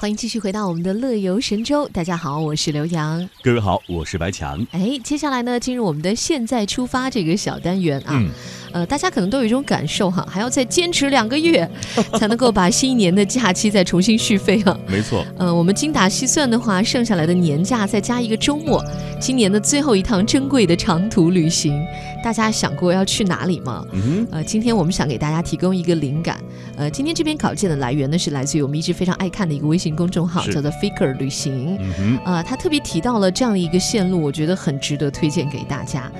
欢迎继续回到我们的乐游神州。大家好，我是刘洋。各位好，我是白强。哎，接下来呢，进入我们的现在出发这个小单元啊。嗯，呃，大家可能都有一种感受哈，还要再坚持两个月，才能够把新一年的假期再重新续费哈。没错，呃，我们精打细算的话，剩下来的年假再加一个周末，今年的最后一趟珍贵的长途旅行，大家想过要去哪里吗？嗯，呃，今天我们想给大家提供一个灵感。呃，今天这篇稿件的来源呢，是来自于我们一直非常爱看的一个微信公众号，叫做 Faker 旅行。嗯哼，呃，他特别提到了这样的一个线路，我觉得很值得推荐给大家，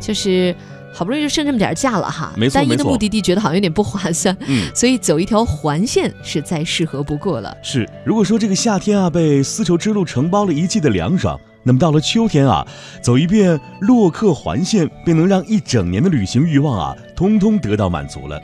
就是。好不容易就剩这么点儿假了哈，没错单一的目的地觉得好像有点不划算，嗯，所以走一条环线是再适合不过了。是。如果说这个夏天啊被丝绸之路承包了一季的凉爽，那么到了秋天啊，走一遍洛克环线，便能让一整年的旅行欲望啊，通通得到满足了。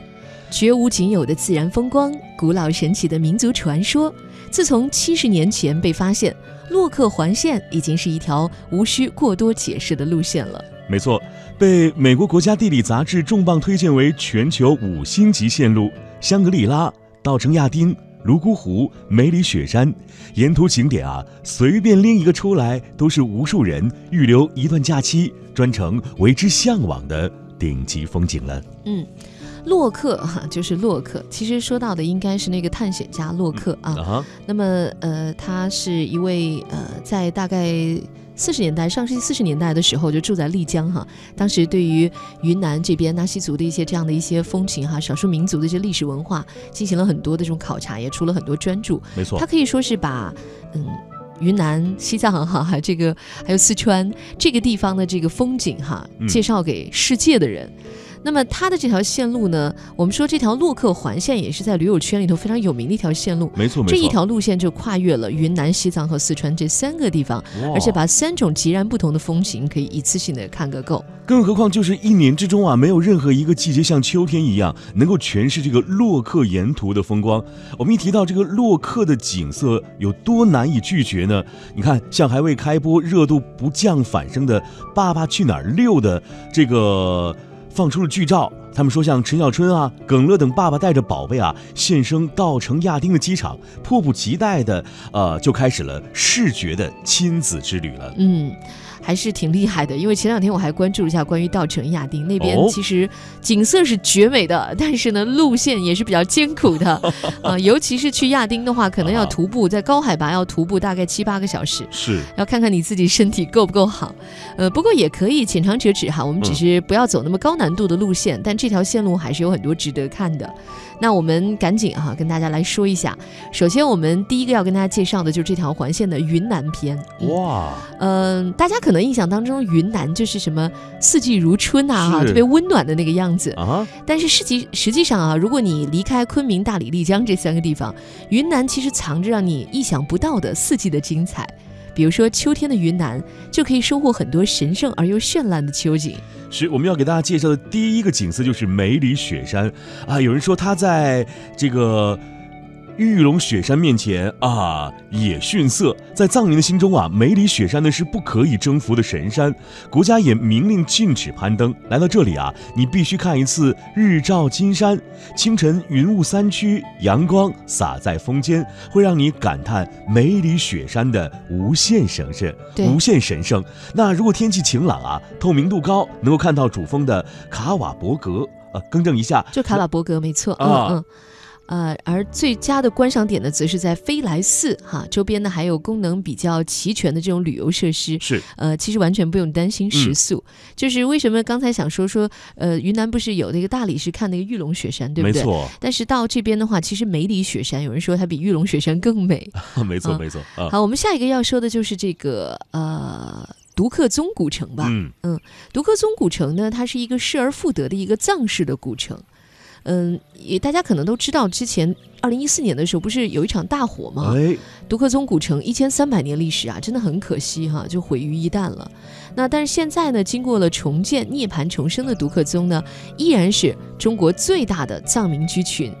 绝无仅有的自然风光，古老神奇的民族传说。自从七十年前被发现，洛克环线已经是一条无需过多解释的路线了。没错，被美国国家地理杂志重磅推荐为全球五星级线路，香格里拉、稻城亚丁、泸沽湖、梅里雪山，沿途景点啊，随便拎一个出来，都是无数人预留一段假期专程为之向往的顶级风景了。嗯，洛克哈就是洛克，其实说到的应该是那个探险家洛克啊。啊，那么呃，他是一位呃，在大概四十年代，上世纪四十年代的时候就住在丽江哈。当时对于云南这边纳西族的一些这样的一些风情哈，少数民族的一些历史文化进行了很多的这种考察，也出了很多专著。没错他，可以说是把嗯。云南、西藏哈，还这个还有四川这个地方的这个风景哈，嗯介绍给世界的人。那么它的这条线路呢，我们说这条洛克环线也是在驴友圈里头非常有名的一条线路。没错，没错。这一条路线就跨越了云南、西藏和四川这三个地方，而且把三种截然不同的风情可以一次性的看个够。更何况就是一年之中啊，没有任何一个季节像秋天一样能够诠释这个洛克沿途的风光。我们一提到这个洛克的景色有多难以拒绝呢？你看，像还未开播、热度不降反升的《爸爸去哪儿六》的这个放出了剧照。他们说，像陈小春啊、耿乐等爸爸带着宝贝啊现身稻城亚丁的机场，迫不及待的呃就开始了视觉的亲子之旅了。嗯，还是挺厉害的。因为前两天我还关注了一下关于稻城亚丁那边哦，其实景色是绝美的，但是呢路线也是比较艰苦的啊、尤其是去亚丁的话，可能要啊徒步，在高海拔要徒步大概七八个小时。是，要看看你自己身体够不够好，呃，不过也可以浅尝辄止哈，我们只嗯是不要走那么高难度的路线，但这条线路还是有很多值得看的。那我们赶紧哈跟大家来说一下，首先我们第一个要跟大家介绍的就是这条环线的云南篇。嗯哇，嗯、大家可能印象当中云南就是什么四季如春啊，哈特别温暖的那个样子。啊，但是实际实际上啊，如果你离开昆明、大理、丽江这三个地方，云南其实藏着让你意想不到的四季的精彩。比如说秋天的云南，就可以收获很多神圣而又绚烂的秋景。是我们要给大家介绍的第一个景色就是梅里雪山啊。有人说它在这个玉龙雪山面前啊也逊色，在藏民的心中啊，梅里雪山呢是不可以征服的神山，国家也明令禁止攀登。来到这里啊，你必须看一次日照金山，清晨云雾三区，阳光洒在峰间，会让你感叹梅里雪山的无限神圣。对无限神圣。那如果天气晴朗啊，透明度高，能够看到主峰的卡瓦伯格。呃，更正一下，就卡瓦伯格没错，啊嗯嗯。呃，而最佳的观赏点呢，则是在飞来寺哈周边呢，还有功能比较齐全的这种旅游设施。是呃，其实完全不用担心食宿。就是为什么刚才想说说，呃，云南不是有那个大理是看那个玉龙雪山，对不对？没错，但是到这边的话，其实梅里雪山，有人说它比玉龙雪山更美。没错，嗯没错啊。好，我们下一个要说的就是这个呃独克宗古城吧。嗯，独克宗古城呢，它是一个失而复得的一个藏式的古城。嗯，也大家可能都知道，之前二零一四年的时候，不是有一场大火吗？哎，独克宗古城一千三百年历史啊，真的很可惜哈，就毁于一旦了。那但是现在呢，经过了重建、涅槃重生的独克宗呢，依然是中国最大的藏民居群。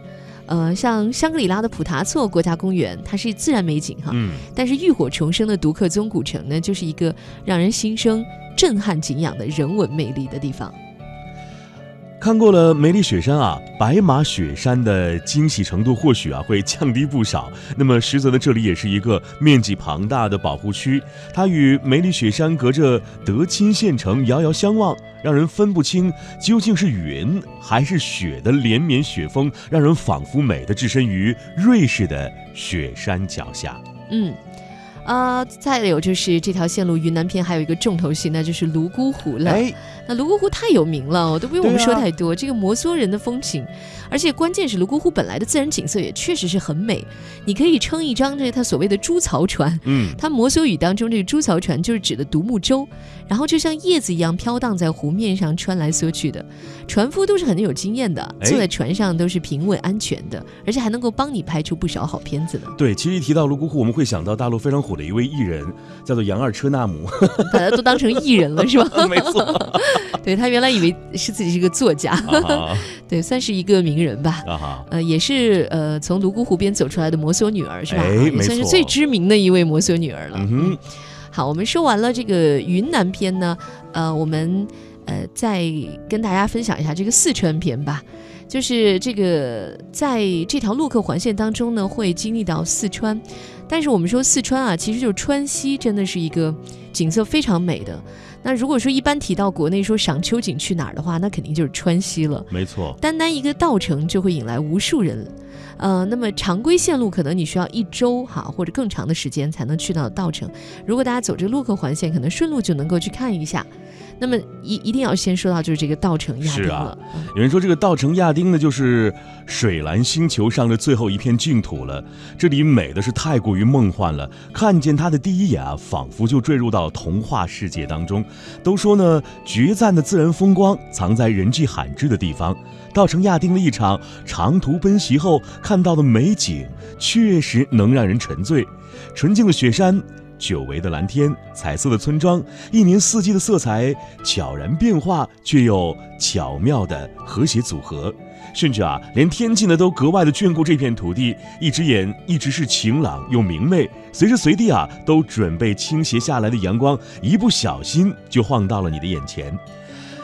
呃，像香格里拉的普达措国家公园，它是自然美景哈，嗯，但是浴火重生的独克宗古城呢，就是一个让人心生震撼敬仰的人文魅力的地方。看过了梅里雪山啊，白马雪山的惊喜程度或许啊会降低不少。那么实则呢，这里也是一个面积庞大的保护区，它与梅里雪山隔着德钦县城遥遥相望，让人分不清究竟是云还是雪的连绵雪峰，让人仿佛美的置身于瑞士的雪山脚下。嗯。啊，再有就是这条线路云南篇还有一个重头戏，那就是泸沽湖了。哎，那泸沽湖太有名了，我都不用我们说太多。这个摩梭人的风情，而且关键是泸沽湖本来的自然景色也确实是很美，你可以撑一张这它所谓的猪槽船。嗯，它摩梭语当中这个猪槽船就是指的独木舟，然后就像叶子一样飘荡在湖面上穿来梭去的，船夫都是很有经验的，哎坐在船上都是平稳安全的，而且还能够帮你拍出不少好片子呢。对，其实一提到泸沽湖，我们会想到大陆非常火的一位艺人，叫做杨二车纳姆。把他都当成艺人了是吧？没错，对他原来以为是自己是个作家，啊对，算是一个名人吧。啊，呃，也是呃从泸沽湖边走出来的摩梭女儿是吧？哎也没错算是最知名的一位摩梭女儿了。嗯哼，好，我们说完了这个云南篇呢，呃，我们呃再跟大家分享一下这个四川篇吧。就是这个在这条陆客环线当中呢，会经历到四川，但是我们说四川啊，其实就是川西，真的是一个景色非常美的。那如果说一般提到国内说赏秋景去哪儿的话，那肯定就是川西了。没错，单单一个稻城就会引来无数人。呃，那么常规线路可能你需要一周哈或者更长的时间才能去到稻城。如果大家走这个陆客环线，可能顺路就能够去看一下。那么一一定要先说到就是这个稻城亚丁是啊了。嗯有人说这个稻城亚丁呢，就是水蓝星球上的最后一片净土了。这里美的是太过于梦幻了，看见它的第一眼啊，仿佛就坠入到童话世界当中。都说呢，绝赞的自然风光藏在人迹罕至的地方。稻城亚丁的一场长途奔袭后看到的美景，确实能让人沉醉。纯净的雪山。久违的蓝天，彩色的村庄，一年四季的色彩悄然变化，却又巧妙的和谐组合。甚至啊，连天气呢都格外的眷顾这片土地，一只眼一直是晴朗又明媚，随时随地啊都准备倾斜下来的阳光，一不小心就晃到了你的眼前。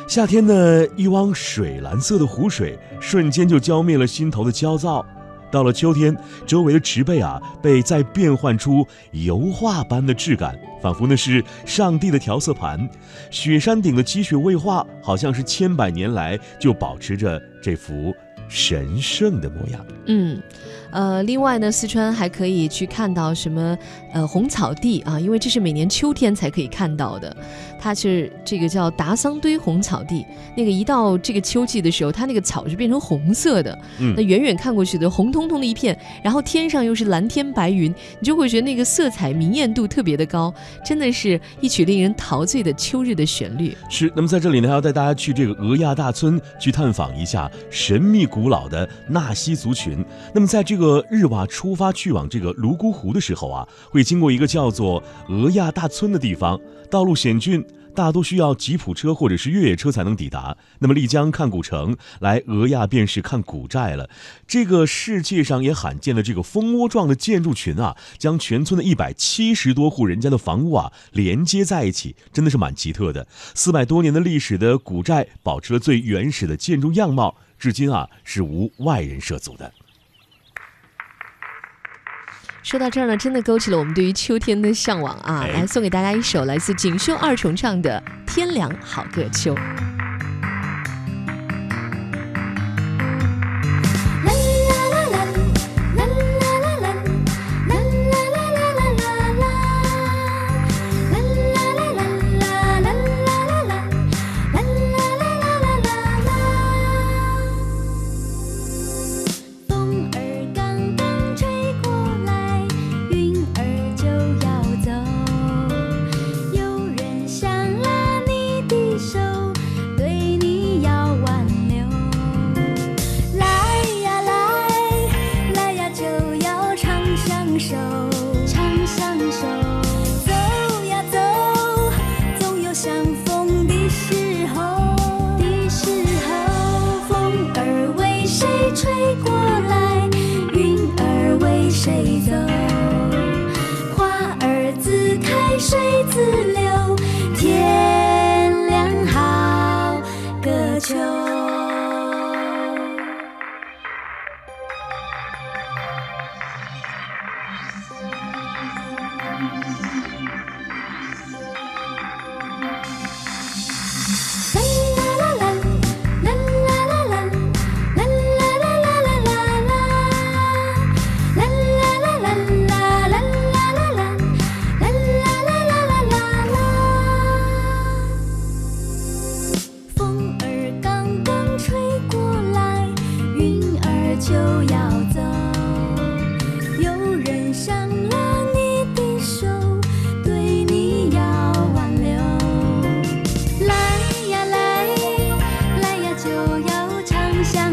夏天呢，一汪水蓝色的湖水，瞬间就浇灭了心头的焦躁。到了秋天，周围的植被啊，被再变换出油画般的质感，仿佛那是上帝的调色盘。雪山顶的积雪未化，好像是千百年来就保持着这幅神圣的模样。嗯，呃，另外呢，四川还可以去看到什么呃红草地啊，因为这是每年秋天才可以看到的。它是这个叫达桑堆红草地，那个一到这个秋季的时候，它那个草是变成红色的，嗯那嗯，远远看过去的红彤彤的一片，然后天上又是蓝天白云，你就会觉得那个色彩明艳度特别的高，真的是一曲令人陶醉的秋日的旋律。是。那么在这里呢，还要带大家去这个俄亚大村去探访一下神秘古老的纳西族群。那么在这个日瓦出发去往这个泸沽湖的时候啊，会经过一个叫做俄亚大村的地方，道路险峻。大多需要吉普车或者是越野车才能抵达。那么丽江看古城，来俄亚便是看古寨了。这个世界上也罕见的这个蜂窝状的建筑群啊，将全村的一百七十多户人家的房屋啊连接在一起，真的是蛮奇特的。四百多年的历史的古寨，保持了最原始的建筑样貌，至今啊是无外人涉足的。说到这儿呢，真的勾起了我们对于秋天的向往啊！哎来送给大家一首来自锦绣二重唱的《天凉好个秋》。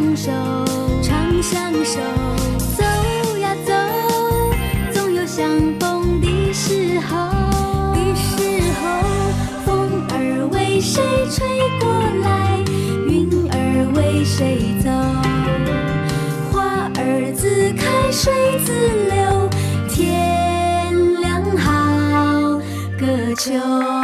相守，常相守。走呀走，总有相逢的时候。的时候，风儿为谁吹过来？云儿为谁走？花儿自开，水自流。天凉好个秋。